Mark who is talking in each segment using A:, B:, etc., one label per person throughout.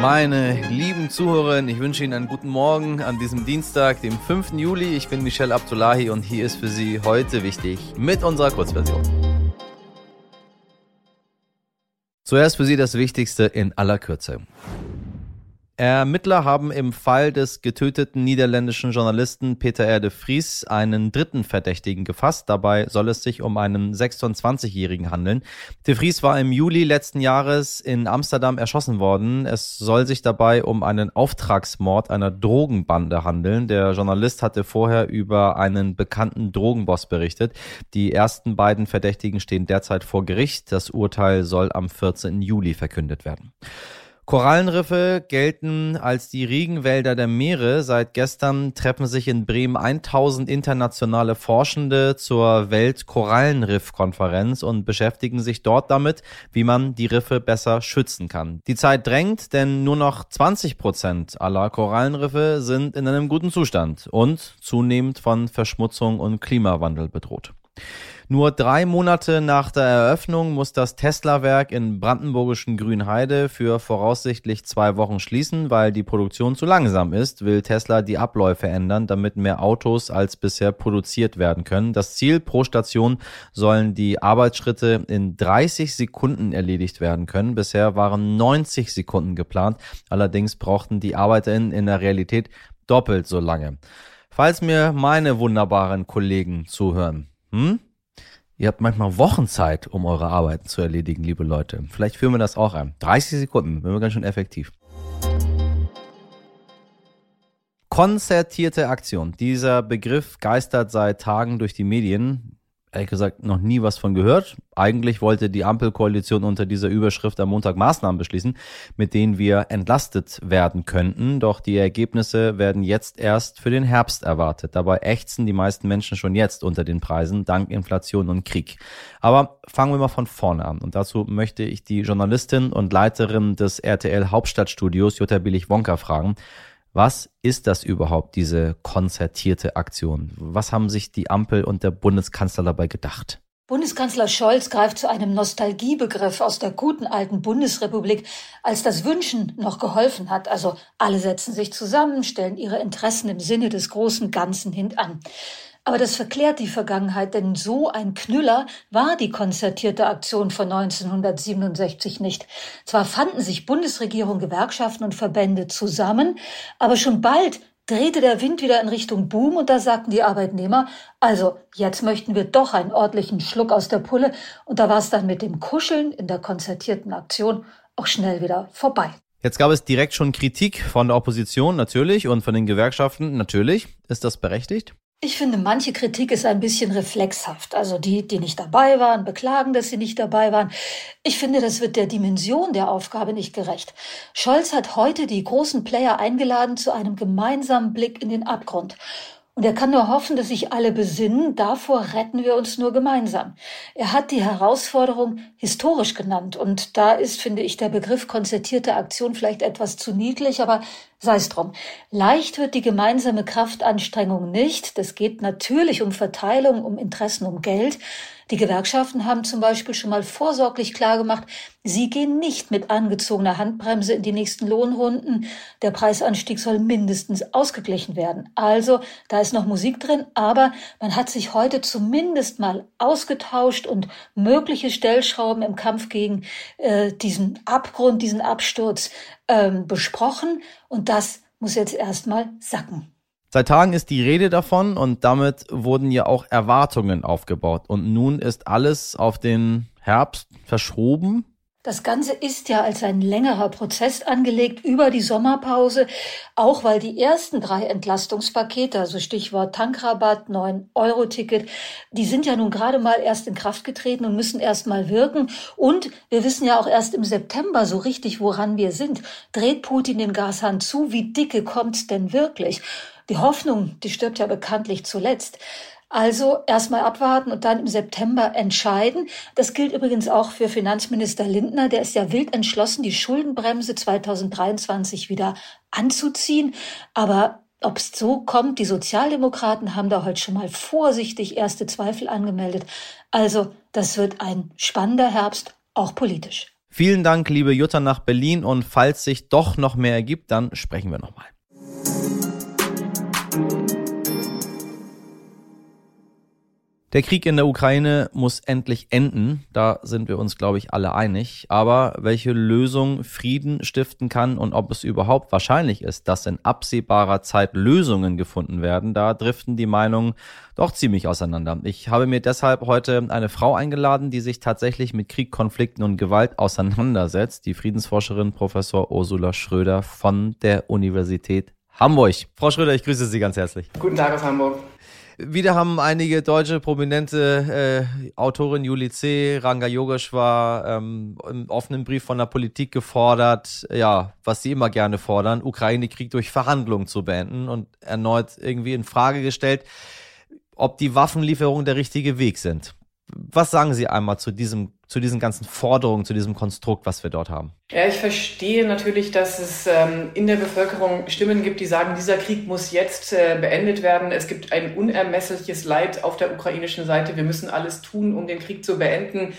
A: Meine lieben Zuhörerinnen, ich wünsche Ihnen einen guten Morgen an diesem Dienstag, dem 5. Juli. Ich bin Michelle Abdullahi und hier ist für Sie heute wichtig mit unserer Kurzversion. Zuerst für Sie das Wichtigste in aller Kürze. Ermittler haben im Fall des getöteten niederländischen Journalisten Peter R. de Vries einen dritten Verdächtigen gefasst. Dabei soll es sich um einen 26-Jährigen handeln. De Vries war im Juli letzten Jahres in Amsterdam erschossen worden. Es soll sich dabei um einen Auftragsmord einer Drogenbande handeln. Der Journalist hatte vorher über einen bekannten Drogenboss berichtet. Die ersten beiden Verdächtigen stehen derzeit vor Gericht. Das Urteil soll am 14. Juli verkündet werden. Korallenriffe gelten als die Regenwälder der Meere. Seit gestern treffen sich in Bremen 1000 internationale Forschende zur Weltkorallenriff-Konferenz und beschäftigen sich dort damit, wie man die Riffe besser schützen kann. Die Zeit drängt, denn nur noch 20 Prozent aller Korallenriffe sind in einem guten Zustand und zunehmend von Verschmutzung und Klimawandel bedroht. Nur drei Monate nach der Eröffnung muss das Tesla-Werk in brandenburgischen Grünheide für voraussichtlich zwei Wochen schließen, weil die Produktion zu langsam ist, will Tesla die Abläufe ändern, damit mehr Autos als bisher produziert werden können. Das Ziel pro Station sollen die Arbeitsschritte in 30 Sekunden erledigt werden können. Bisher waren 90 Sekunden geplant. Allerdings brauchten die ArbeiterInnen in der Realität doppelt so lange. Falls mir meine wunderbaren Kollegen zuhören, hm? Ihr habt manchmal Wochen Zeit, um eure Arbeiten zu erledigen, liebe Leute. Vielleicht führen wir das auch ein. 30 Sekunden, wenn wir ganz schön effektiv. Konzertierte Aktion. Dieser Begriff geistert seit Tagen durch die Medien ehrlich gesagt noch nie was von gehört. Eigentlich wollte die Ampelkoalition unter dieser Überschrift am Montag Maßnahmen beschließen, mit denen wir entlastet werden könnten. Doch die Ergebnisse werden jetzt erst für den Herbst erwartet. Dabei ächzen die meisten Menschen schon jetzt unter den Preisen dank Inflation und Krieg. Aber fangen wir mal von vorne an. Und dazu möchte ich die Journalistin und Leiterin des RTL Hauptstadtstudios Jutta Billig-Wonka fragen. Was ist das überhaupt, diese konzertierte Aktion? Was haben sich die Ampel und der Bundeskanzler dabei gedacht?
B: Bundeskanzler Scholz greift zu einem Nostalgiebegriff aus der guten alten Bundesrepublik, als das Wünschen noch geholfen hat. Also alle setzen sich zusammen, stellen ihre Interessen im Sinne des großen Ganzen hintan. Aber das verklärt die Vergangenheit, denn so ein Knüller war die konzertierte Aktion von 1967 nicht. Zwar fanden sich Bundesregierung, Gewerkschaften und Verbände zusammen, aber schon bald drehte der Wind wieder in Richtung Boom und da sagten die Arbeitnehmer, also jetzt möchten wir doch einen ordentlichen Schluck aus der Pulle und da war es dann mit dem Kuscheln in der konzertierten Aktion auch schnell wieder vorbei.
A: Jetzt gab es direkt schon Kritik von der Opposition natürlich und von den Gewerkschaften natürlich. Ist das berechtigt?
B: Ich finde, manche Kritik ist ein bisschen reflexhaft. Also die, die nicht dabei waren, beklagen, dass sie nicht dabei waren. Ich finde, das wird der Dimension der Aufgabe nicht gerecht. Scholz hat heute die großen Player eingeladen zu einem gemeinsamen Blick in den Abgrund. Und er kann nur hoffen, dass sich alle besinnen, davor retten wir uns nur gemeinsam. Er hat die Herausforderung historisch genannt. Und da ist, finde ich, der Begriff konzertierte Aktion vielleicht etwas zu niedlich, aber sei es drum. Leicht wird die gemeinsame Kraftanstrengung nicht. Das geht natürlich um Verteilung, um Interessen, um Geld. Die Gewerkschaften haben zum Beispiel schon mal vorsorglich klargemacht, sie gehen nicht mit angezogener Handbremse in die nächsten Lohnrunden. Der Preisanstieg soll mindestens ausgeglichen werden. Also, da ist noch Musik drin, aber man hat sich heute zumindest mal ausgetauscht und mögliche Stellschrauben im Kampf gegen äh, diesen Abgrund, diesen Absturz ähm, besprochen. Und das muss jetzt erstmal sacken.
A: Seit Tagen ist die Rede davon und damit wurden ja auch Erwartungen aufgebaut. Und nun ist alles auf den Herbst verschoben.
B: Das Ganze ist ja als ein längerer Prozess angelegt über die Sommerpause, auch weil die ersten drei Entlastungspakete, also Stichwort Tankrabatt, 9-Euro-Ticket, die sind ja nun gerade mal erst in Kraft getreten und müssen erst mal wirken. Und wir wissen ja auch erst im September so richtig, woran wir sind. Dreht Putin den Gashahn zu? Wie dicke kommt's denn wirklich? Die Hoffnung, die stirbt ja bekanntlich zuletzt. Also erstmal abwarten und dann im September entscheiden. Das gilt übrigens auch für Finanzminister Lindner. Der ist ja wild entschlossen, die Schuldenbremse 2023 wieder anzuziehen. Aber ob es so kommt, die Sozialdemokraten haben da heute schon mal vorsichtig erste Zweifel angemeldet. Also das wird ein spannender Herbst, auch politisch.
A: Vielen Dank, liebe Jutta nach Berlin und falls sich doch noch mehr ergibt, dann sprechen wir nochmal. Der Krieg in der Ukraine muss endlich enden. Da sind wir uns, glaube ich, alle einig. Aber welche Lösung Frieden stiften kann und ob es überhaupt wahrscheinlich ist, dass in absehbarer Zeit Lösungen gefunden werden, da driften die Meinungen doch ziemlich auseinander. Ich habe mir deshalb heute eine Frau eingeladen, die sich tatsächlich mit Krieg, Konflikten und Gewalt auseinandersetzt. Die Friedensforscherin Professor Ursula Schröder von der Universität Hamburg. Frau Schröder, ich grüße Sie ganz herzlich.
C: Guten Tag aus Hamburg.
A: Wieder haben einige deutsche prominente äh, Autorin Juli C., Ranga Yogeshwar ähm, im offenen Brief von der Politik gefordert, ja, was sie immer gerne fordern, Ukraine-Krieg durch Verhandlungen zu beenden und erneut irgendwie in Frage gestellt, ob die Waffenlieferungen der richtige Weg sind. Was sagen Sie einmal zu diesem zu diesen ganzen Forderungen, zu diesem Konstrukt, was wir dort haben?
C: Ja, ich verstehe natürlich, dass es ähm, in der Bevölkerung Stimmen gibt, die sagen, dieser Krieg muss jetzt äh, beendet werden. Es gibt ein unermessliches Leid auf der ukrainischen Seite. Wir müssen alles tun, um den Krieg zu beenden.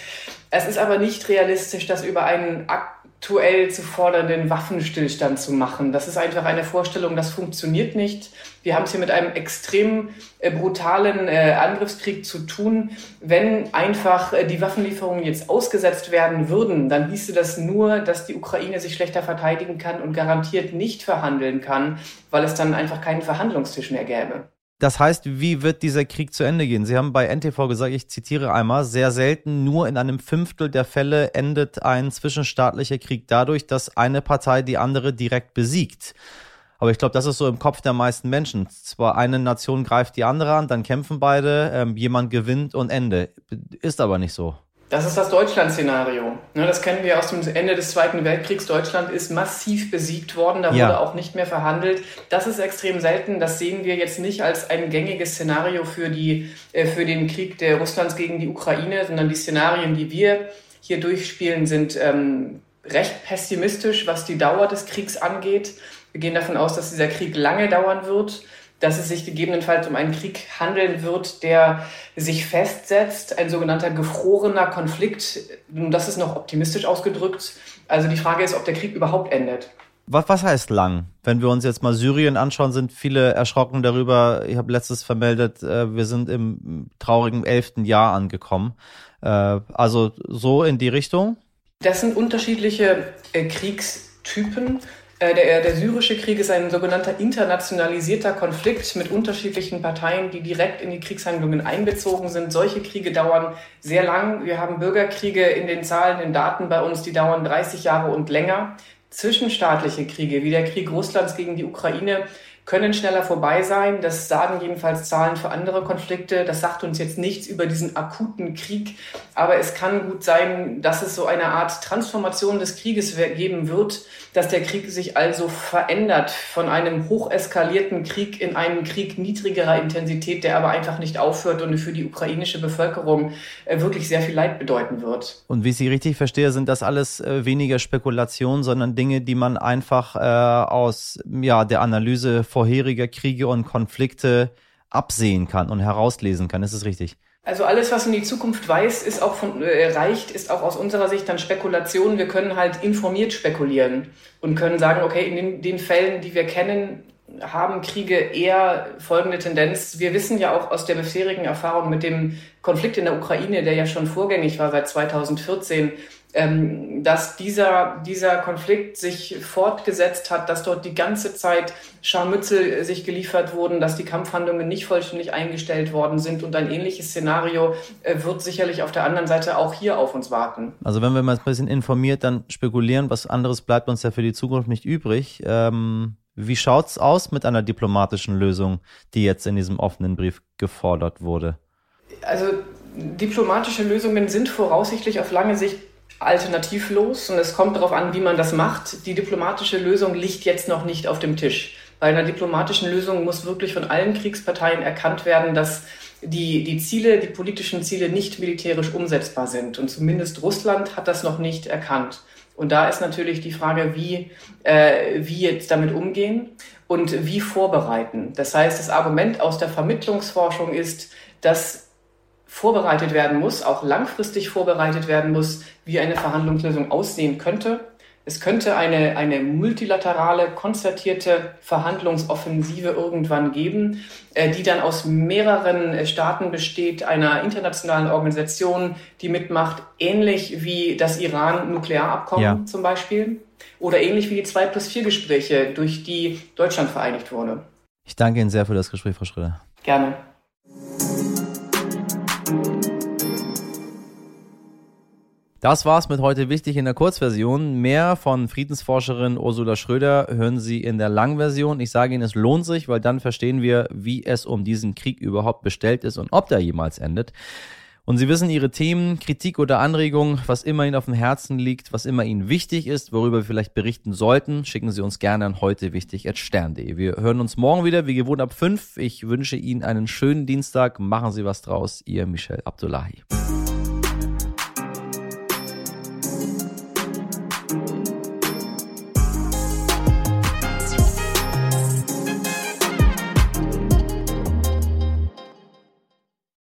C: Es ist aber nicht realistisch, dass über einen Akt aktuell zu fordernden Waffenstillstand zu machen. Das ist einfach eine Vorstellung, das funktioniert nicht. Wir haben es hier mit einem extrem äh, brutalen äh, Angriffskrieg zu tun. Wenn einfach äh, die Waffenlieferungen jetzt ausgesetzt werden würden, dann hieße das nur, dass die Ukraine sich schlechter verteidigen kann und garantiert nicht verhandeln kann, weil es dann einfach keinen Verhandlungstisch mehr gäbe.
A: Das heißt, wie wird dieser Krieg zu Ende gehen? Sie haben bei NTV gesagt, ich zitiere einmal, sehr selten, nur in einem Fünftel der Fälle endet ein zwischenstaatlicher Krieg dadurch, dass eine Partei die andere direkt besiegt. Aber ich glaube, das ist so im Kopf der meisten Menschen. Zwar eine Nation greift die andere an, dann kämpfen beide, ähm, jemand gewinnt und Ende. Ist aber nicht so.
C: Das ist das Deutschland-Szenario. Ne, das kennen wir aus dem Ende des Zweiten Weltkriegs. Deutschland ist massiv besiegt worden. Da ja. wurde auch nicht mehr verhandelt. Das ist extrem selten. Das sehen wir jetzt nicht als ein gängiges Szenario für, die, äh, für den Krieg der Russlands gegen die Ukraine, sondern die Szenarien, die wir hier durchspielen, sind ähm, recht pessimistisch, was die Dauer des Kriegs angeht. Wir gehen davon aus, dass dieser Krieg lange dauern wird dass es sich gegebenenfalls um einen Krieg handeln wird, der sich festsetzt, ein sogenannter gefrorener Konflikt. Das ist noch optimistisch ausgedrückt. Also die Frage ist, ob der Krieg überhaupt endet.
A: Was, was heißt lang? Wenn wir uns jetzt mal Syrien anschauen, sind viele erschrocken darüber. Ich habe letztes vermeldet, äh, wir sind im traurigen elften Jahr angekommen. Äh, also so in die Richtung?
C: Das sind unterschiedliche äh, Kriegstypen. Äh, der, der syrische Krieg ist ein sogenannter internationalisierter Konflikt mit unterschiedlichen Parteien, die direkt in die Kriegshandlungen einbezogen sind. Solche Kriege dauern sehr lang. Wir haben Bürgerkriege in den Zahlen, in Daten bei uns, die dauern 30 Jahre und länger. Zwischenstaatliche Kriege, wie der Krieg Russlands gegen die Ukraine, können schneller vorbei sein. Das sagen jedenfalls Zahlen für andere Konflikte. Das sagt uns jetzt nichts über diesen akuten Krieg. Aber es kann gut sein, dass es so eine Art Transformation des Krieges geben wird, dass der Krieg sich also verändert von einem hocheskalierten Krieg in einen Krieg niedrigerer Intensität, der aber einfach nicht aufhört und für die ukrainische Bevölkerung äh, wirklich sehr viel Leid bedeuten wird.
A: Und wie ich Sie richtig verstehe, sind das alles äh, weniger Spekulationen, sondern Dinge, die man einfach äh, aus ja, der Analyse vorheriger Kriege und Konflikte absehen kann und herauslesen kann. Ist es richtig?
C: Also alles, was in die Zukunft weiß, ist auch von, äh, reicht, ist auch aus unserer Sicht dann Spekulation. Wir können halt informiert spekulieren und können sagen, okay, in den, den Fällen, die wir kennen, haben Kriege eher folgende Tendenz. Wir wissen ja auch aus der bisherigen Erfahrung mit dem Konflikt in der Ukraine, der ja schon vorgängig war seit 2014, ähm, dass dieser, dieser Konflikt sich fortgesetzt hat, dass dort die ganze Zeit Scharmützel sich geliefert wurden, dass die Kampfhandlungen nicht vollständig eingestellt worden sind und ein ähnliches Szenario äh, wird sicherlich auf der anderen Seite auch hier auf uns warten.
A: Also wenn wir mal ein bisschen informiert dann spekulieren, was anderes bleibt uns ja für die Zukunft nicht übrig. Ähm, wie schaut's aus mit einer diplomatischen Lösung, die jetzt in diesem offenen Brief gefordert wurde?
C: Also diplomatische Lösungen sind voraussichtlich auf lange Sicht alternativlos und es kommt darauf an, wie man das macht. Die diplomatische Lösung liegt jetzt noch nicht auf dem Tisch. Bei einer diplomatischen Lösung muss wirklich von allen Kriegsparteien erkannt werden, dass die, die Ziele, die politischen Ziele nicht militärisch umsetzbar sind. Und zumindest Russland hat das noch nicht erkannt. Und da ist natürlich die Frage, wie, äh, wie jetzt damit umgehen und wie vorbereiten. Das heißt, das Argument aus der Vermittlungsforschung ist, dass vorbereitet werden muss, auch langfristig vorbereitet werden muss, wie eine Verhandlungslösung aussehen könnte. Es könnte eine, eine multilaterale, konzertierte Verhandlungsoffensive irgendwann geben, äh, die dann aus mehreren äh, Staaten besteht, einer internationalen Organisation, die mitmacht, ähnlich wie das Iran-Nuklearabkommen ja. zum Beispiel oder ähnlich wie die 2 plus 4 Gespräche, durch die Deutschland vereinigt wurde.
A: Ich danke Ihnen sehr für das Gespräch, Frau Schröder.
C: Gerne.
A: Das war's mit heute wichtig in der Kurzversion. Mehr von Friedensforscherin Ursula Schröder hören Sie in der Langversion. Ich sage Ihnen, es lohnt sich, weil dann verstehen wir, wie es um diesen Krieg überhaupt bestellt ist und ob der jemals endet. Und Sie wissen Ihre Themen, Kritik oder Anregungen, was immer Ihnen auf dem Herzen liegt, was immer Ihnen wichtig ist, worüber wir vielleicht berichten sollten, schicken Sie uns gerne an heute. Wir hören uns morgen wieder, wie gewohnt ab 5. Ich wünsche Ihnen einen schönen Dienstag. Machen Sie was draus. Ihr Michel Abdullahi.